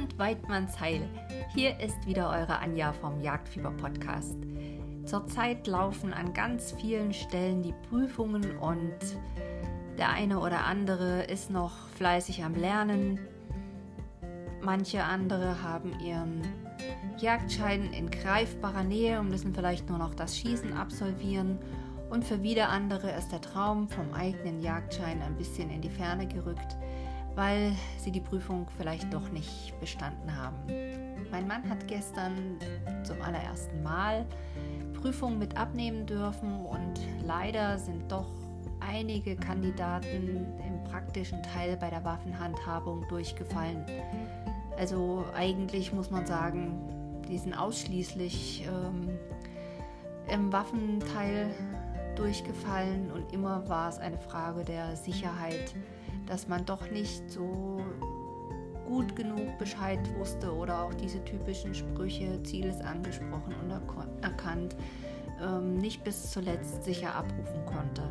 und Weidmanns Heil. Hier ist wieder eure Anja vom Jagdfieber Podcast. Zurzeit laufen an ganz vielen Stellen die Prüfungen und der eine oder andere ist noch fleißig am Lernen. Manche andere haben ihren Jagdschein in greifbarer Nähe und müssen vielleicht nur noch das Schießen absolvieren. Und für wieder andere ist der Traum vom eigenen Jagdschein ein bisschen in die Ferne gerückt weil sie die Prüfung vielleicht doch nicht bestanden haben. Mein Mann hat gestern zum allerersten Mal Prüfungen mit abnehmen dürfen und leider sind doch einige Kandidaten im praktischen Teil bei der Waffenhandhabung durchgefallen. Also eigentlich muss man sagen, die sind ausschließlich ähm, im Waffenteil durchgefallen und immer war es eine Frage der Sicherheit dass man doch nicht so gut genug Bescheid wusste oder auch diese typischen Sprüche, Ziel ist angesprochen und erkannt, ähm, nicht bis zuletzt sicher abrufen konnte.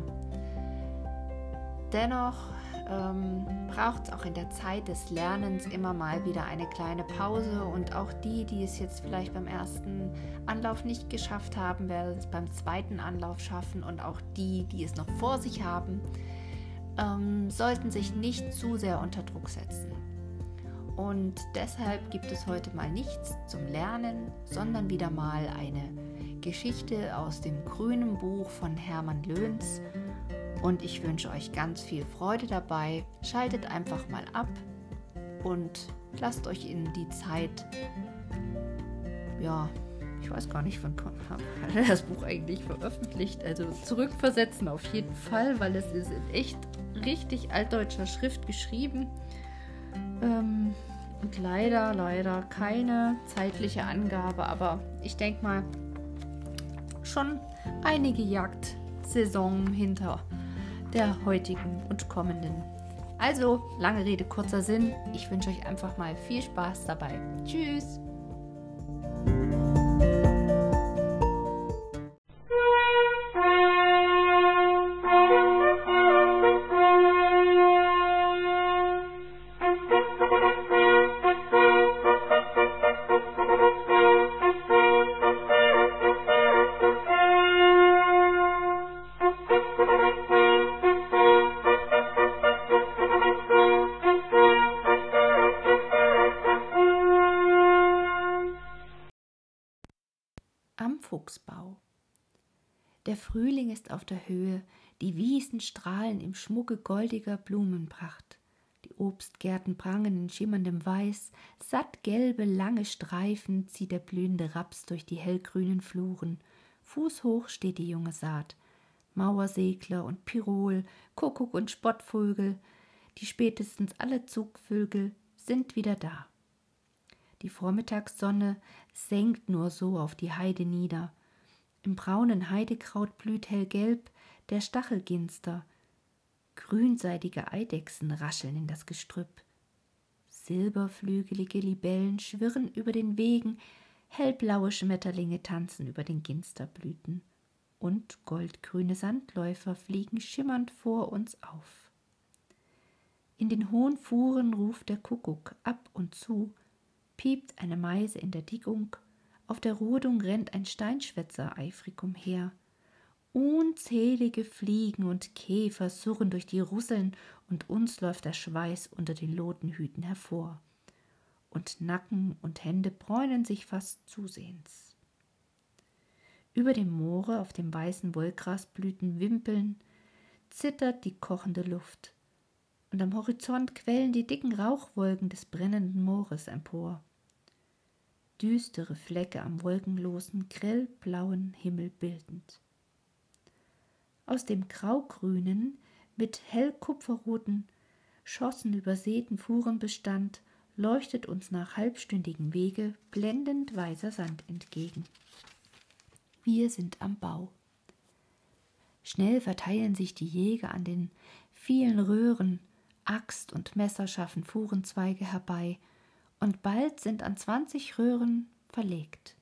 Dennoch ähm, braucht es auch in der Zeit des Lernens immer mal wieder eine kleine Pause und auch die, die es jetzt vielleicht beim ersten Anlauf nicht geschafft haben, werden es beim zweiten Anlauf schaffen und auch die, die es noch vor sich haben, ähm, sollten sich nicht zu sehr unter Druck setzen. Und deshalb gibt es heute mal nichts zum Lernen, sondern wieder mal eine Geschichte aus dem grünen Buch von Hermann Löhns. Und ich wünsche euch ganz viel Freude dabei. Schaltet einfach mal ab und lasst euch in die Zeit, ja, ich weiß gar nicht, wann hat er das Buch eigentlich veröffentlicht. Also zurückversetzen auf jeden Fall, weil es ist in echt richtig altdeutscher Schrift geschrieben. Ähm, und leider, leider keine zeitliche Angabe, aber ich denke mal, schon einige Jagdsaison hinter der heutigen und kommenden. Also, lange Rede, kurzer Sinn. Ich wünsche euch einfach mal viel Spaß dabei. Tschüss! Frühling ist auf der Höhe, die Wiesen strahlen im Schmucke goldiger Blumenpracht. Die Obstgärten prangen in schimmerndem Weiß, sattgelbe, lange Streifen zieht der blühende Raps durch die hellgrünen Fluren. Fußhoch steht die junge Saat. Mauersegler und Pirol, Kuckuck und Spottvögel, die spätestens alle Zugvögel sind wieder da. Die Vormittagssonne senkt nur so auf die Heide nieder. Im braunen Heidekraut blüht hellgelb der Stachelginster. Grünseitige Eidechsen rascheln in das Gestrüpp. Silberflügelige Libellen schwirren über den Wegen, hellblaue Schmetterlinge tanzen über den Ginsterblüten, und goldgrüne Sandläufer fliegen schimmernd vor uns auf. In den hohen Fuhren ruft der Kuckuck ab und zu, piept eine Meise in der Dicgung, auf der Rodung rennt ein Steinschwätzer eifrig umher. Unzählige Fliegen und Käfer surren durch die Russeln, und uns läuft der Schweiß unter den Lotenhüten hervor. Und Nacken und Hände bräunen sich fast zusehends. Über dem Moore, auf dem weißen Wollgrasblüten wimpeln, zittert die kochende Luft, und am Horizont quellen die dicken Rauchwolken des brennenden Moores empor düstere Flecke am wolkenlosen, grellblauen Himmel bildend. Aus dem graugrünen, mit hellkupferroten, Schossen übersäten Fuhrenbestand leuchtet uns nach halbstündigem Wege blendend weißer Sand entgegen. Wir sind am Bau. Schnell verteilen sich die Jäger an den vielen Röhren, Axt und Messer schaffen Fuhrenzweige herbei und bald sind an zwanzig Röhren verlegt.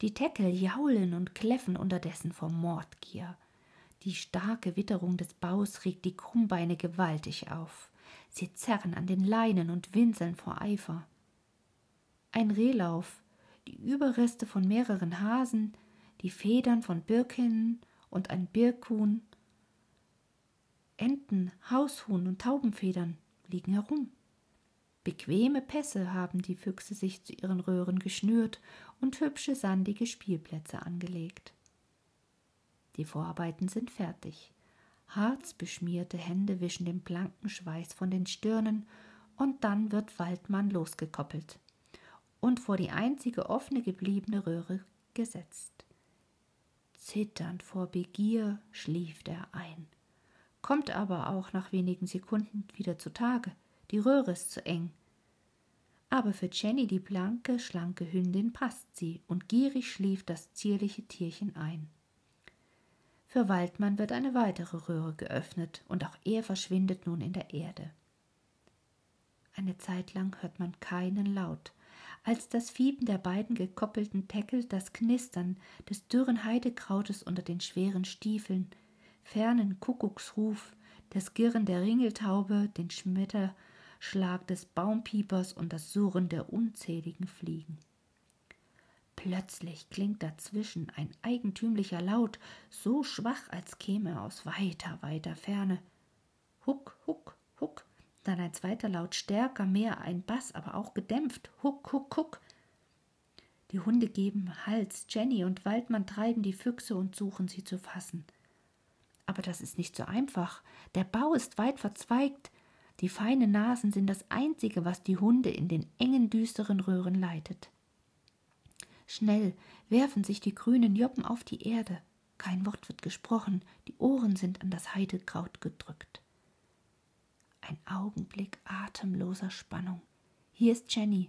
Die Teckel jaulen und kläffen unterdessen vor Mordgier. Die starke Witterung des Baus regt die Krummbeine gewaltig auf. Sie zerren an den Leinen und winseln vor Eifer. Ein Rehlauf, die Überreste von mehreren Hasen, die Federn von Birkinnen und ein Birkhuhn, Enten, Haushuhn und Taubenfedern liegen herum. Bequeme Pässe haben die Füchse sich zu ihren Röhren geschnürt und hübsche sandige Spielplätze angelegt. Die Vorarbeiten sind fertig. Harzbeschmierte Hände wischen den blanken Schweiß von den Stirnen, und dann wird Waldmann losgekoppelt und vor die einzige offene gebliebene Röhre gesetzt. Zitternd vor Begier schlieft er ein, kommt aber auch nach wenigen Sekunden wieder zutage. Die Röhre ist zu eng. Aber für Jenny, die blanke, schlanke Hündin, passt sie, und gierig schlief das zierliche Tierchen ein. Für Waldmann wird eine weitere Röhre geöffnet, und auch er verschwindet nun in der Erde. Eine Zeit lang hört man keinen Laut, als das Fieben der beiden gekoppelten Teckel, das Knistern des dürren Heidekrautes unter den schweren Stiefeln, fernen Kuckucksruf, das Girren der Ringeltaube, den Schmetterschlag des Baumpiepers und das Surren der unzähligen Fliegen. Plötzlich klingt dazwischen ein eigentümlicher Laut, so schwach, als käme er aus weiter, weiter Ferne. Huck, huck, huck, dann ein zweiter Laut stärker, mehr ein Bass, aber auch gedämpft. Huck, huck, huck. Die Hunde geben Hals, Jenny und Waldmann treiben die Füchse und suchen sie zu fassen. Aber das ist nicht so einfach. Der Bau ist weit verzweigt. Die feinen Nasen sind das Einzige, was die Hunde in den engen, düsteren Röhren leitet. Schnell werfen sich die grünen Joppen auf die Erde. Kein Wort wird gesprochen, die Ohren sind an das Heidekraut gedrückt. Ein Augenblick atemloser Spannung. Hier ist Jenny.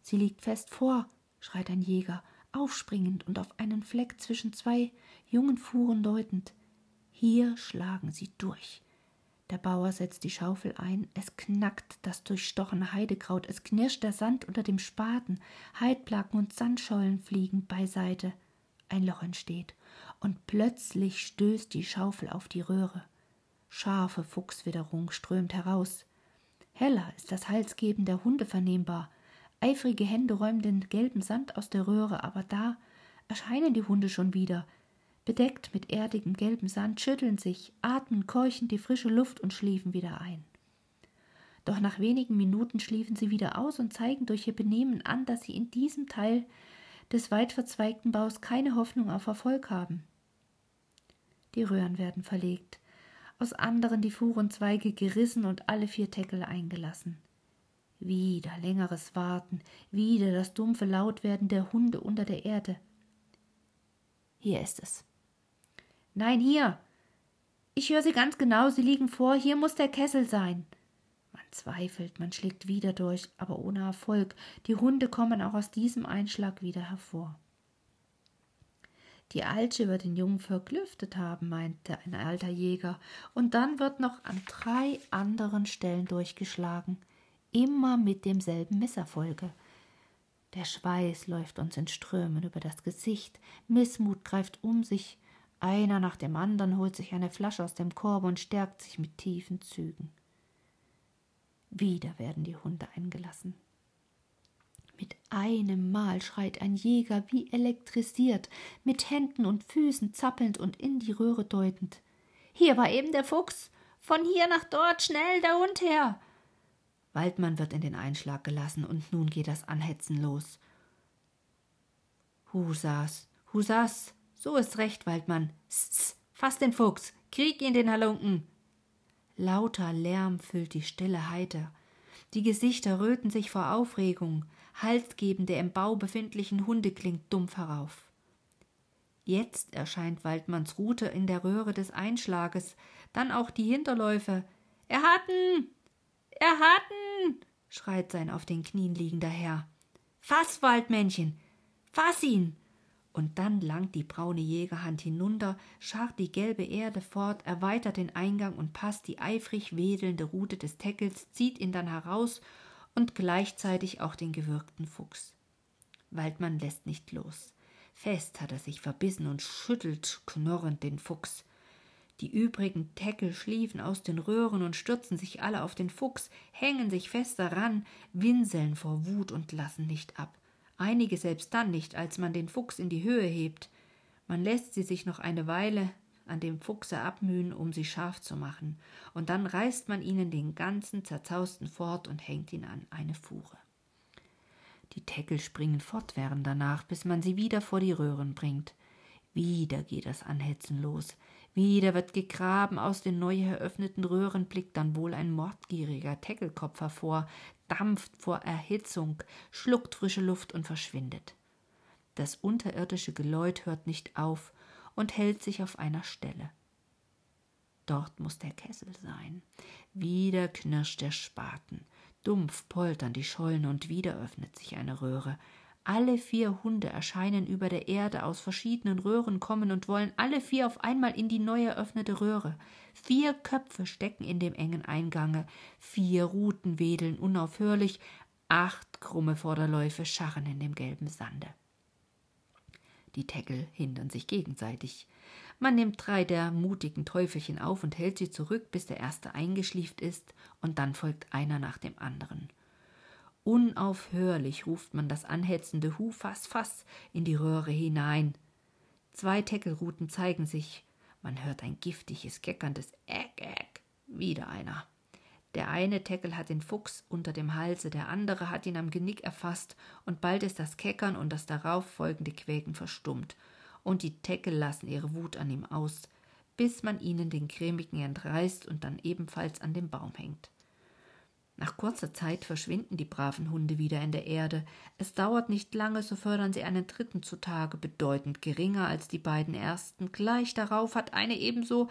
Sie liegt fest vor, schreit ein Jäger, aufspringend und auf einen Fleck zwischen zwei jungen Fuhren deutend. Hier schlagen sie durch. Der Bauer setzt die Schaufel ein, es knackt das durchstochene Heidekraut, es knirscht der Sand unter dem Spaten, Heidplaken und Sandschollen fliegen beiseite. Ein Loch entsteht, und plötzlich stößt die Schaufel auf die Röhre. Scharfe Fuchswitterung strömt heraus. Heller ist das Halsgeben der Hunde vernehmbar. Eifrige Hände räumen den gelben Sand aus der Röhre, aber da erscheinen die Hunde schon wieder. Bedeckt mit erdigem gelbem Sand schütteln sich, atmen keuchend die frische Luft und schliefen wieder ein. Doch nach wenigen Minuten schliefen sie wieder aus und zeigen durch ihr Benehmen an, dass sie in diesem Teil des weit verzweigten Baus keine Hoffnung auf Erfolg haben. Die Röhren werden verlegt aus anderen die Fuhrenzweige gerissen und alle vier Teckel eingelassen. Wieder längeres Warten, wieder das dumpfe Lautwerden der Hunde unter der Erde. Hier ist es. Nein, hier. Ich höre sie ganz genau, sie liegen vor, hier muss der Kessel sein. Man zweifelt, man schlägt wieder durch, aber ohne Erfolg. Die Hunde kommen auch aus diesem Einschlag wieder hervor. Die Alte wird den Jungen verklüftet haben, meinte ein alter Jäger, und dann wird noch an drei anderen Stellen durchgeschlagen, immer mit demselben Misserfolge. Der Schweiß läuft uns in Strömen über das Gesicht, Missmut greift um sich, einer nach dem anderen holt sich eine Flasche aus dem Korb und stärkt sich mit tiefen Zügen. Wieder werden die Hunde eingelassen. Mit einem Mal schreit ein Jäger wie elektrisiert, mit Händen und Füßen zappelnd und in die Röhre deutend. Hier war eben der Fuchs. Von hier nach dort, schnell, der Hund her. Waldmann wird in den Einschlag gelassen, und nun geht das Anhetzen los. Husas, Husas, so ist recht, Waldmann. Sss, fass den Fuchs, krieg ihn den Halunken. Lauter Lärm füllt die stille Heide. Die Gesichter röten sich vor Aufregung. Halsgeben der im Bau befindlichen Hunde klingt dumpf herauf. Jetzt erscheint Waldmanns Rute in der Röhre des Einschlages, dann auch die Hinterläufe. Er hat'n! Er hat'n! schreit sein auf den Knien liegender Herr. Fass, Waldmännchen! Fass ihn! Und dann langt die braune Jägerhand hinunter, scharrt die gelbe Erde fort, erweitert den Eingang und passt die eifrig wedelnde Rute des Teckels, zieht ihn dann heraus und gleichzeitig auch den gewürgten Fuchs. Waldmann lässt nicht los. Fest hat er sich verbissen und schüttelt knorrend den Fuchs. Die übrigen Teckel schliefen aus den Röhren und stürzen sich alle auf den Fuchs, hängen sich fest daran, winseln vor Wut und lassen nicht ab. Einige selbst dann nicht, als man den Fuchs in die Höhe hebt. Man lässt sie sich noch eine Weile an dem Fuchse abmühen, um sie scharf zu machen, und dann reißt man ihnen den ganzen zerzausten fort und hängt ihn an eine Fuhre. Die Teckel springen fortwährend danach, bis man sie wieder vor die Röhren bringt. Wieder geht das Anhetzen los. Wieder wird gegraben, aus den neu eröffneten Röhren blickt dann wohl ein mordgieriger Teckelkopf hervor, dampft vor Erhitzung, schluckt frische Luft und verschwindet. Das unterirdische Geläut hört nicht auf und hält sich auf einer Stelle. Dort muss der Kessel sein. Wieder knirscht der Spaten. Dumpf poltern die Schollen und wieder öffnet sich eine Röhre. Alle vier Hunde erscheinen über der Erde aus verschiedenen Röhren kommen und wollen alle vier auf einmal in die neu eröffnete Röhre. Vier Köpfe stecken in dem engen Eingange, vier Ruten wedeln unaufhörlich, acht krumme Vorderläufe scharren in dem gelben Sande. Die Teckel hindern sich gegenseitig. Man nimmt drei der mutigen Teufelchen auf und hält sie zurück, bis der erste eingeschlieft ist, und dann folgt einer nach dem anderen. Unaufhörlich ruft man das anhetzende Hu fass fass in die Röhre hinein. Zwei Teckelruten zeigen sich. Man hört ein giftiges, keckerndes Äck, Äck. Wieder einer. Der eine Teckel hat den Fuchs unter dem Halse, der andere hat ihn am Genick erfasst, und bald ist das Keckern und das darauf folgende Quäken verstummt, und die Teckel lassen ihre Wut an ihm aus, bis man ihnen den cremigen entreißt und dann ebenfalls an dem Baum hängt. Nach kurzer Zeit verschwinden die braven Hunde wieder in der Erde. Es dauert nicht lange, so fördern sie einen dritten zutage, bedeutend geringer als die beiden ersten. Gleich darauf hat eine ebenso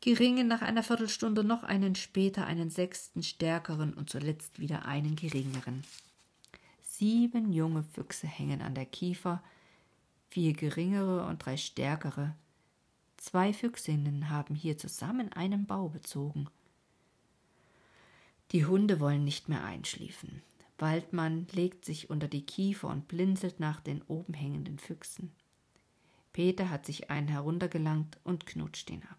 geringe nach einer Viertelstunde noch einen später, einen sechsten stärkeren und zuletzt wieder einen geringeren. Sieben junge Füchse hängen an der Kiefer, vier geringere und drei stärkere. Zwei Füchsinnen haben hier zusammen einen Bau bezogen. Die Hunde wollen nicht mehr einschliefen. Waldmann legt sich unter die Kiefer und blinzelt nach den oben hängenden Füchsen. Peter hat sich einen heruntergelangt und knutscht ihn ab.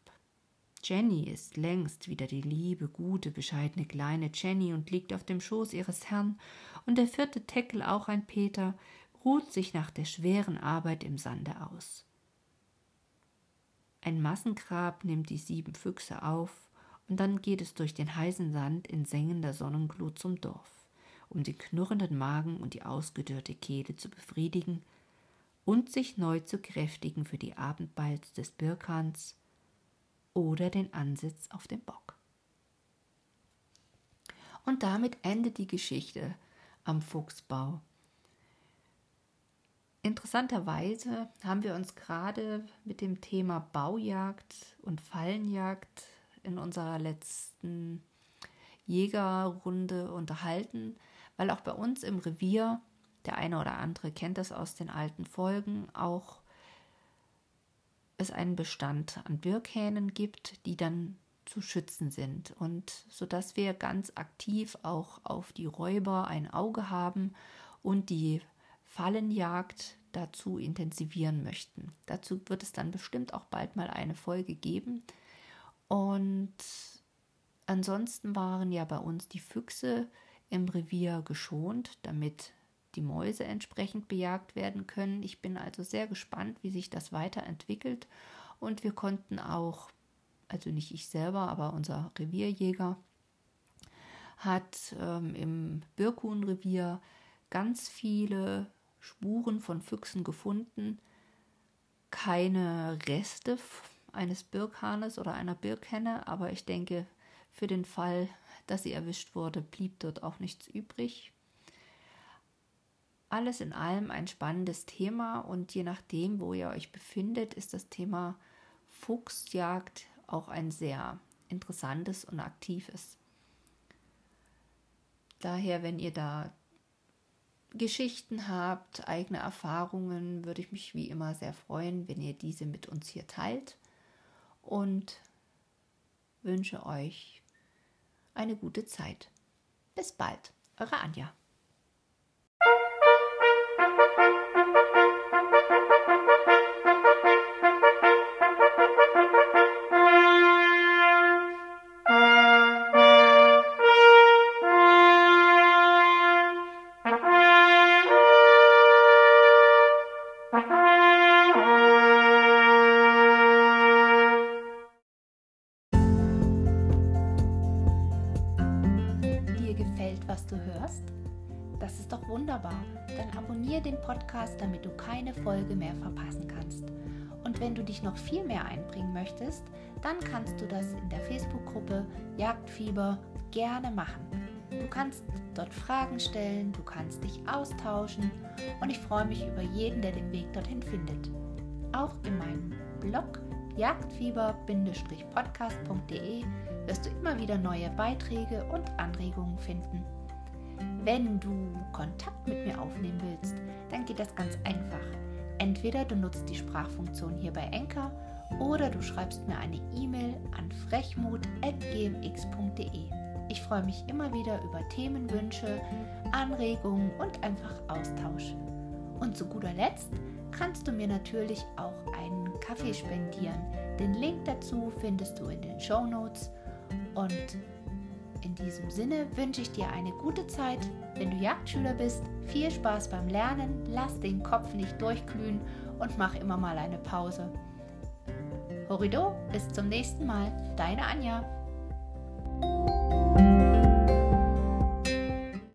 Jenny ist längst wieder die liebe, gute, bescheidene kleine Jenny und liegt auf dem Schoß ihres Herrn, und der vierte Teckel, auch ein Peter, ruht sich nach der schweren Arbeit im Sande aus. Ein Massengrab nimmt die sieben Füchse auf, und dann geht es durch den heißen Sand in sengender Sonnenglut zum Dorf, um den knurrenden Magen und die ausgedörrte Kehle zu befriedigen und sich neu zu kräftigen für die Abendbalz des Birkans oder den Ansitz auf dem Bock. Und damit endet die Geschichte am Fuchsbau. Interessanterweise haben wir uns gerade mit dem Thema Baujagd und Fallenjagd in unserer letzten Jägerrunde unterhalten, weil auch bei uns im Revier, der eine oder andere kennt das aus den alten Folgen, auch es einen Bestand an Birkhähnen gibt, die dann zu schützen sind und so dass wir ganz aktiv auch auf die Räuber ein Auge haben und die Fallenjagd dazu intensivieren möchten. Dazu wird es dann bestimmt auch bald mal eine Folge geben. Und ansonsten waren ja bei uns die Füchse im Revier geschont, damit die Mäuse entsprechend bejagt werden können. Ich bin also sehr gespannt, wie sich das weiterentwickelt. Und wir konnten auch, also nicht ich selber, aber unser Revierjäger hat ähm, im Birkhuhnrevier ganz viele Spuren von Füchsen gefunden. Keine Reste eines Birkhahnes oder einer Birkhenne, aber ich denke, für den Fall, dass sie erwischt wurde, blieb dort auch nichts übrig. Alles in allem ein spannendes Thema und je nachdem, wo ihr euch befindet, ist das Thema Fuchsjagd auch ein sehr interessantes und aktives. Daher, wenn ihr da Geschichten habt, eigene Erfahrungen, würde ich mich wie immer sehr freuen, wenn ihr diese mit uns hier teilt und wünsche euch eine gute Zeit. Bis bald, eure Anja. Folge mehr verpassen kannst. Und wenn du dich noch viel mehr einbringen möchtest, dann kannst du das in der Facebook-Gruppe Jagdfieber gerne machen. Du kannst dort Fragen stellen, du kannst dich austauschen und ich freue mich über jeden, der den Weg dorthin findet. Auch in meinem Blog jagdfieber-podcast.de wirst du immer wieder neue Beiträge und Anregungen finden. Wenn du Kontakt mit mir aufnehmen willst, dann geht das ganz einfach. Entweder du nutzt die Sprachfunktion hier bei Enker oder du schreibst mir eine E-Mail an frechmut.gmx.de. Ich freue mich immer wieder über Themenwünsche, Anregungen und einfach Austausch. Und zu guter Letzt kannst du mir natürlich auch einen Kaffee spendieren. Den Link dazu findest du in den Show Notes. Und in diesem Sinne wünsche ich dir eine gute Zeit. Wenn du Jagdschüler bist, viel Spaß beim Lernen, lass den Kopf nicht durchglühen und mach immer mal eine Pause. Horido, bis zum nächsten Mal, deine Anja.